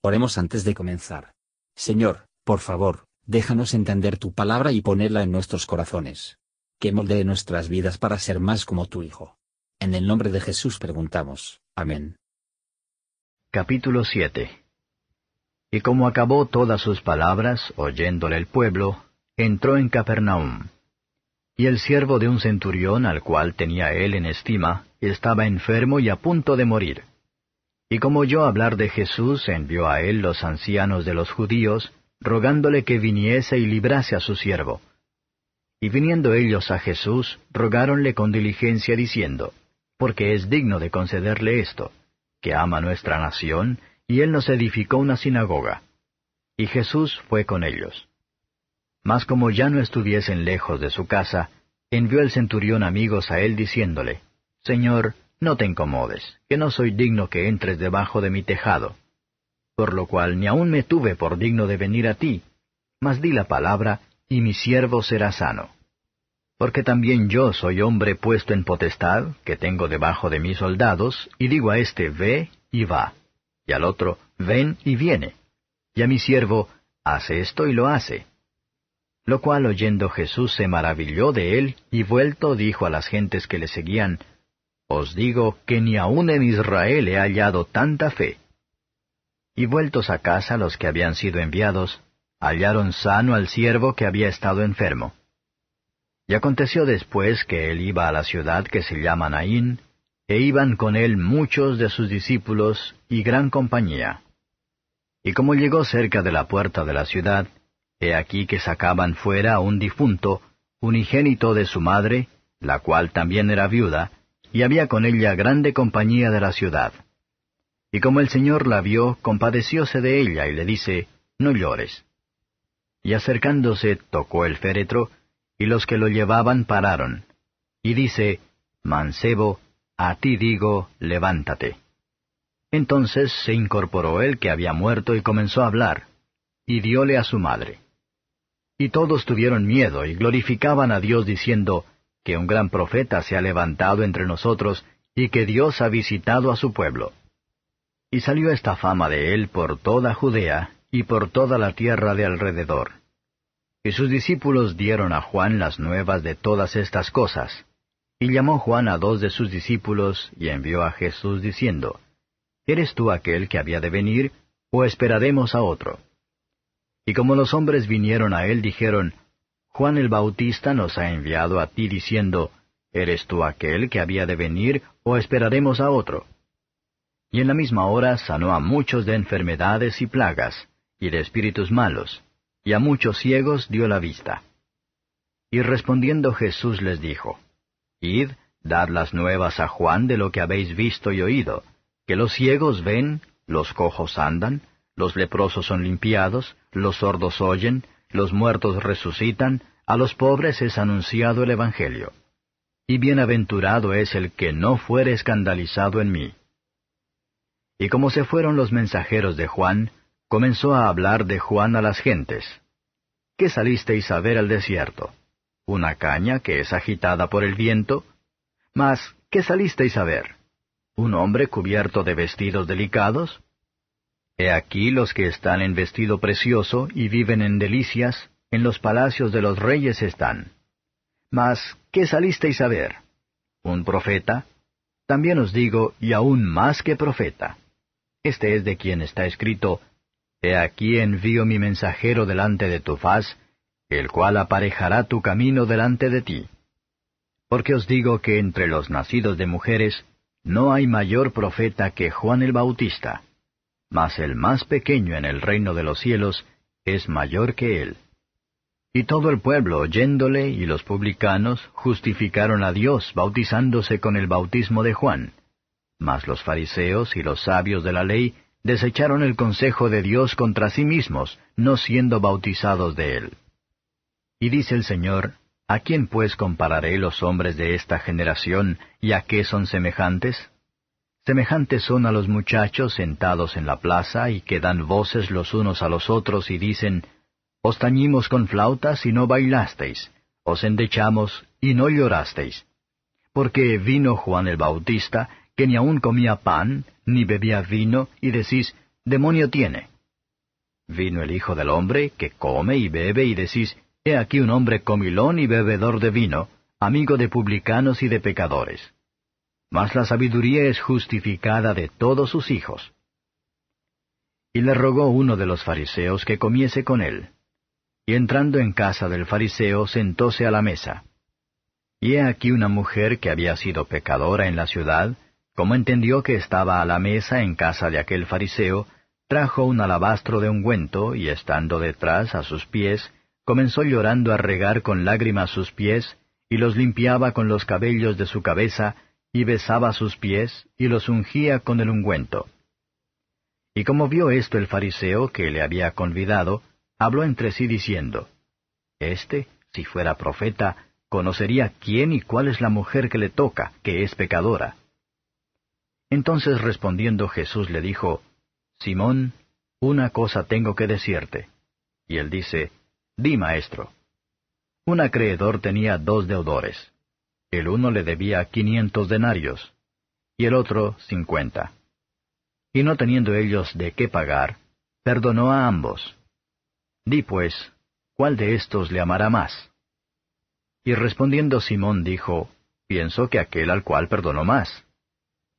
Oremos antes de comenzar. Señor, por favor, déjanos entender tu palabra y ponerla en nuestros corazones. Que moldee nuestras vidas para ser más como tu Hijo. En el nombre de Jesús preguntamos. Amén. Capítulo 7 Y como acabó todas sus palabras, oyéndole el pueblo, entró en Capernaum. Y el siervo de un centurión al cual tenía él en estima, estaba enfermo y a punto de morir. Y como oyó hablar de Jesús, envió a él los ancianos de los judíos, rogándole que viniese y librase a su siervo. Y viniendo ellos a Jesús, rogáronle con diligencia diciendo, porque es digno de concederle esto, que ama nuestra nación, y él nos edificó una sinagoga. Y Jesús fue con ellos. Mas como ya no estuviesen lejos de su casa, envió el centurión amigos a él diciéndole, Señor, no te incomodes, que no soy digno que entres debajo de mi tejado. Por lo cual ni aun me tuve por digno de venir a ti, mas di la palabra, y mi siervo será sano. Porque también yo soy hombre puesto en potestad, que tengo debajo de mis soldados, y digo a éste, ve y va, y al otro, ven y viene, y a mi siervo, hace esto y lo hace. Lo cual oyendo Jesús se maravilló de él, y vuelto dijo a las gentes que le seguían, os digo que ni aun en Israel he hallado tanta fe. Y vueltos a casa los que habían sido enviados, hallaron sano al siervo que había estado enfermo. Y aconteció después que él iba a la ciudad que se llama Naín, e iban con él muchos de sus discípulos y gran compañía. Y como llegó cerca de la puerta de la ciudad, he aquí que sacaban fuera a un difunto, unigénito de su madre, la cual también era viuda, y había con ella grande compañía de la ciudad. Y como el Señor la vio, compadecióse de ella y le dice, No llores. Y acercándose tocó el féretro, y los que lo llevaban pararon. Y dice, Mancebo, a ti digo, levántate. Entonces se incorporó él que había muerto y comenzó a hablar, y diole a su madre. Y todos tuvieron miedo y glorificaban a Dios diciendo, que un gran profeta se ha levantado entre nosotros y que Dios ha visitado a su pueblo. Y salió esta fama de él por toda Judea y por toda la tierra de alrededor. Y sus discípulos dieron a Juan las nuevas de todas estas cosas. Y llamó Juan a dos de sus discípulos y envió a Jesús diciendo, ¿Eres tú aquel que había de venir, o esperaremos a otro? Y como los hombres vinieron a él, dijeron, Juan el Bautista nos ha enviado a ti diciendo, ¿Eres tú aquel que había de venir o esperaremos a otro? Y en la misma hora sanó a muchos de enfermedades y plagas, y de espíritus malos, y a muchos ciegos dio la vista. Y respondiendo Jesús les dijo, Id, dad las nuevas a Juan de lo que habéis visto y oído, que los ciegos ven, los cojos andan, los leprosos son limpiados, los sordos oyen, los muertos resucitan, a los pobres es anunciado el Evangelio. Y bienaventurado es el que no fuere escandalizado en mí. Y como se fueron los mensajeros de Juan, comenzó a hablar de Juan a las gentes. ¿Qué salisteis a ver al desierto? ¿Una caña que es agitada por el viento? Mas, ¿qué salisteis a ver? ¿Un hombre cubierto de vestidos delicados? He aquí los que están en vestido precioso y viven en delicias, en los palacios de los reyes están. Mas, ¿qué salisteis a ver? ¿Un profeta? También os digo, y aún más que profeta. Este es de quien está escrito, He aquí envío mi mensajero delante de tu faz, el cual aparejará tu camino delante de ti. Porque os digo que entre los nacidos de mujeres no hay mayor profeta que Juan el Bautista mas el más pequeño en el reino de los cielos es mayor que él. Y todo el pueblo oyéndole y los publicanos justificaron a Dios bautizándose con el bautismo de Juan. Mas los fariseos y los sabios de la ley desecharon el consejo de Dios contra sí mismos, no siendo bautizados de él. Y dice el Señor, ¿A quién pues compararé los hombres de esta generación y a qué son semejantes? Semejantes son a los muchachos sentados en la plaza y que dan voces los unos a los otros y dicen, Os tañimos con flautas y no bailasteis, os endechamos y no llorasteis. Porque vino Juan el Bautista, que ni aun comía pan, ni bebía vino, y decís, demonio tiene? Vino el Hijo del Hombre, que come y bebe, y decís, He aquí un hombre comilón y bebedor de vino, amigo de publicanos y de pecadores. Mas la sabiduría es justificada de todos sus hijos. Y le rogó uno de los fariseos que comiese con él. Y entrando en casa del fariseo sentóse a la mesa. Y he aquí una mujer que había sido pecadora en la ciudad, como entendió que estaba a la mesa en casa de aquel fariseo, trajo un alabastro de ungüento, y estando detrás a sus pies, comenzó llorando a regar con lágrimas sus pies, y los limpiaba con los cabellos de su cabeza, y besaba sus pies, y los ungía con el ungüento. Y como vio esto el fariseo que le había convidado, habló entre sí diciendo, Este, si fuera profeta, conocería quién y cuál es la mujer que le toca, que es pecadora. Entonces respondiendo Jesús le dijo, Simón, una cosa tengo que decirte. Y él dice, Di, maestro. Un acreedor tenía dos deudores. El uno le debía quinientos denarios, y el otro cincuenta. Y no teniendo ellos de qué pagar, perdonó a ambos. Di pues, ¿cuál de estos le amará más? Y respondiendo Simón dijo, Pienso que aquel al cual perdonó más.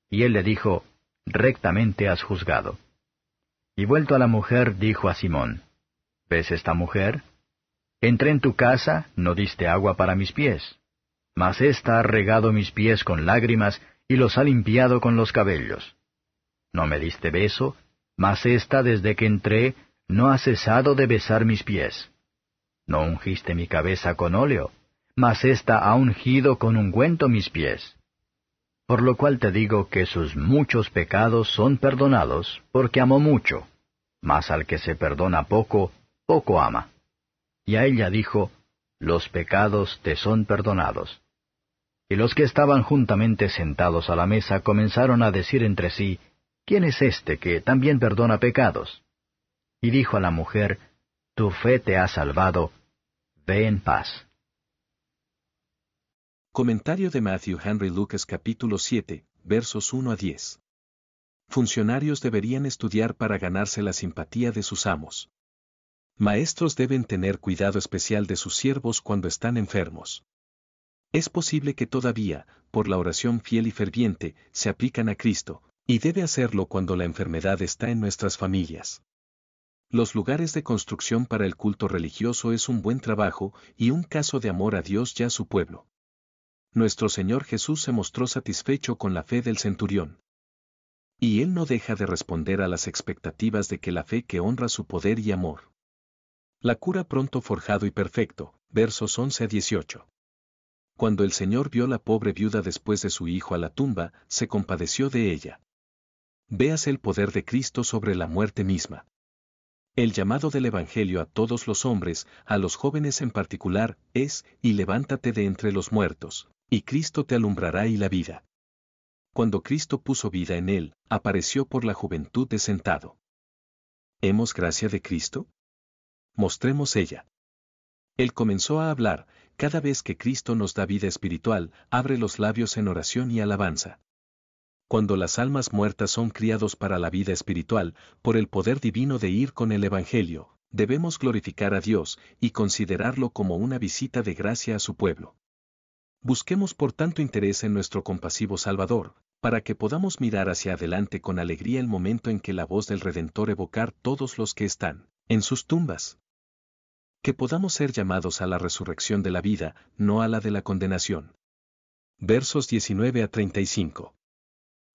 Y él le dijo, Rectamente has juzgado. Y vuelto a la mujer, dijo a Simón, ¿Ves esta mujer? Entré en tu casa, no diste agua para mis pies. Mas ésta ha regado mis pies con lágrimas y los ha limpiado con los cabellos. No me diste beso, mas ésta desde que entré no ha cesado de besar mis pies. No ungiste mi cabeza con óleo, mas ésta ha ungido con ungüento mis pies. Por lo cual te digo que sus muchos pecados son perdonados, porque amó mucho. Mas al que se perdona poco, poco ama. Y a ella dijo, Los pecados te son perdonados. Y los que estaban juntamente sentados a la mesa comenzaron a decir entre sí, ¿quién es este que también perdona pecados? Y dijo a la mujer, Tu fe te ha salvado, ve en paz. Comentario de Matthew Henry Lucas capítulo 7, versos 1 a 10. Funcionarios deberían estudiar para ganarse la simpatía de sus amos. Maestros deben tener cuidado especial de sus siervos cuando están enfermos. Es posible que todavía, por la oración fiel y ferviente, se aplican a Cristo, y debe hacerlo cuando la enfermedad está en nuestras familias. Los lugares de construcción para el culto religioso es un buen trabajo y un caso de amor a Dios y a su pueblo nuestro Señor Jesús se mostró satisfecho con la fe del centurión. Y él no deja de responder a las expectativas de que la fe que honra su poder y amor. La cura pronto forjado y perfecto, versos 11 a 18. Cuando el Señor vio la pobre viuda después de su hijo a la tumba, se compadeció de ella. Veas el poder de Cristo sobre la muerte misma. El llamado del Evangelio a todos los hombres, a los jóvenes en particular, es, y levántate de entre los muertos, y Cristo te alumbrará y la vida. Cuando Cristo puso vida en él, apareció por la juventud de sentado. ¿Hemos gracia de Cristo? Mostremos ella. Él comenzó a hablar, cada vez que Cristo nos da vida espiritual, abre los labios en oración y alabanza. Cuando las almas muertas son criados para la vida espiritual, por el poder divino de ir con el Evangelio, debemos glorificar a Dios y considerarlo como una visita de gracia a su pueblo. Busquemos por tanto interés en nuestro compasivo Salvador, para que podamos mirar hacia adelante con alegría el momento en que la voz del Redentor evocar todos los que están en sus tumbas. Que podamos ser llamados a la resurrección de la vida, no a la de la condenación. Versos 19 a 35.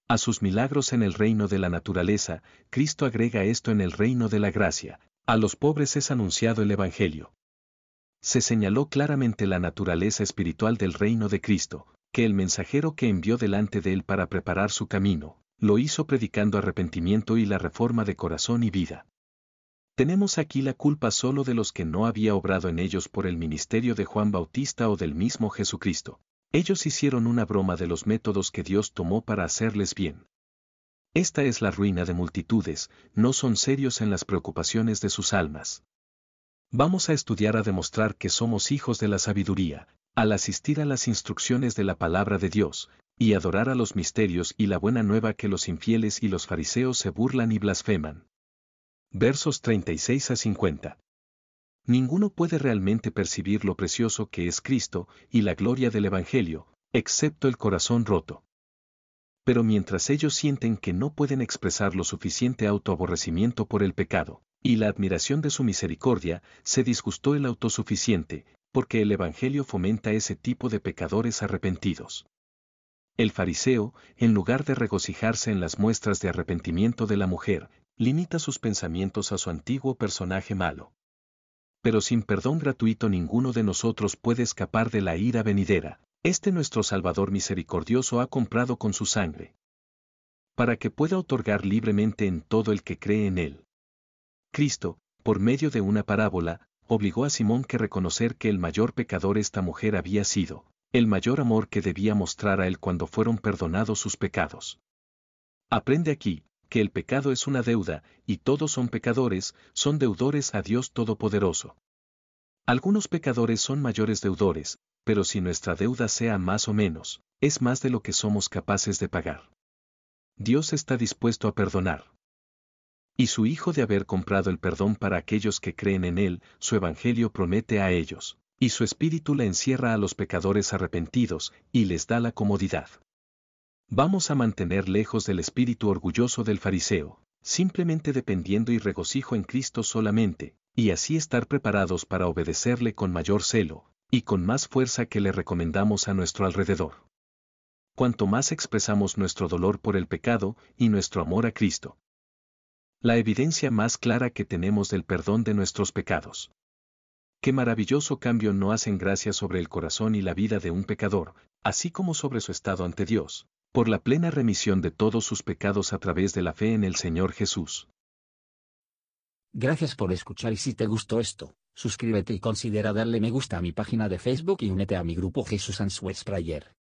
A sus milagros en el reino de la naturaleza, Cristo agrega esto en el reino de la gracia, a los pobres es anunciado el Evangelio se señaló claramente la naturaleza espiritual del reino de Cristo, que el mensajero que envió delante de él para preparar su camino, lo hizo predicando arrepentimiento y la reforma de corazón y vida. Tenemos aquí la culpa solo de los que no había obrado en ellos por el ministerio de Juan Bautista o del mismo Jesucristo. Ellos hicieron una broma de los métodos que Dios tomó para hacerles bien. Esta es la ruina de multitudes, no son serios en las preocupaciones de sus almas. Vamos a estudiar a demostrar que somos hijos de la sabiduría, al asistir a las instrucciones de la palabra de Dios, y adorar a los misterios y la buena nueva que los infieles y los fariseos se burlan y blasfeman. Versos 36 a 50. Ninguno puede realmente percibir lo precioso que es Cristo y la gloria del Evangelio, excepto el corazón roto. Pero mientras ellos sienten que no pueden expresar lo suficiente autoaborrecimiento por el pecado, y la admiración de su misericordia, se disgustó el autosuficiente, porque el Evangelio fomenta ese tipo de pecadores arrepentidos. El fariseo, en lugar de regocijarse en las muestras de arrepentimiento de la mujer, limita sus pensamientos a su antiguo personaje malo. Pero sin perdón gratuito ninguno de nosotros puede escapar de la ira venidera. Este nuestro Salvador misericordioso ha comprado con su sangre. Para que pueda otorgar libremente en todo el que cree en él. Cristo, por medio de una parábola, obligó a Simón que reconocer que el mayor pecador esta mujer había sido, el mayor amor que debía mostrar a él cuando fueron perdonados sus pecados. Aprende aquí, que el pecado es una deuda, y todos son pecadores, son deudores a Dios Todopoderoso. Algunos pecadores son mayores deudores, pero si nuestra deuda sea más o menos, es más de lo que somos capaces de pagar. Dios está dispuesto a perdonar. Y su Hijo de haber comprado el perdón para aquellos que creen en Él, su Evangelio promete a ellos, y su espíritu la encierra a los pecadores arrepentidos, y les da la comodidad. Vamos a mantener lejos del espíritu orgulloso del fariseo, simplemente dependiendo y regocijo en Cristo solamente, y así estar preparados para obedecerle con mayor celo, y con más fuerza que le recomendamos a nuestro alrededor. Cuanto más expresamos nuestro dolor por el pecado y nuestro amor a Cristo. La evidencia más clara que tenemos del perdón de nuestros pecados. Qué maravilloso cambio no hacen gracia sobre el corazón y la vida de un pecador, así como sobre su estado ante Dios, por la plena remisión de todos sus pecados a través de la fe en el Señor Jesús. Gracias por escuchar y si te gustó esto, suscríbete y considera darle me gusta a mi página de Facebook y únete a mi grupo Jesús Answers Prayer.